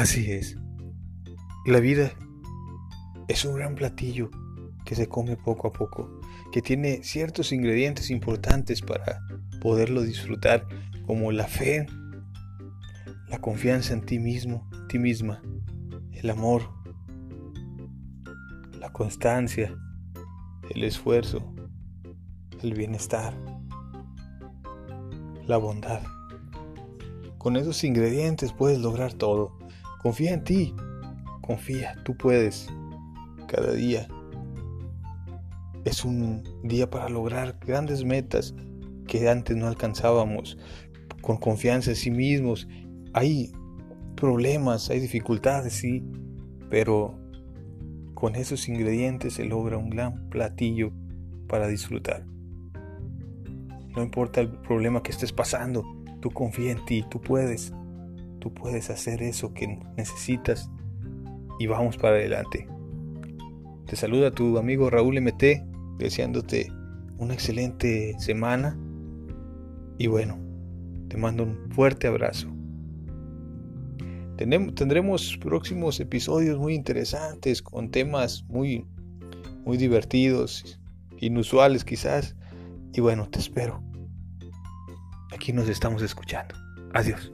Así es. La vida es un gran platillo que se come poco a poco, que tiene ciertos ingredientes importantes para poderlo disfrutar, como la fe, la confianza en ti mismo, en ti misma, el amor, la constancia, el esfuerzo, el bienestar, la bondad. Con esos ingredientes puedes lograr todo. Confía en ti. Confía, tú puedes. Cada día es un día para lograr grandes metas que antes no alcanzábamos. Con confianza en sí mismos. Hay problemas, hay dificultades, sí, pero con esos ingredientes se logra un gran platillo para disfrutar. No importa el problema que estés pasando, tú confía en ti, tú puedes. Tú puedes hacer eso que necesitas y vamos para adelante. Te saluda tu amigo Raúl MT, deseándote una excelente semana y bueno, te mando un fuerte abrazo. Tendremos próximos episodios muy interesantes con temas muy, muy divertidos, inusuales quizás. Y bueno, te espero. Aquí nos estamos escuchando. Adiós.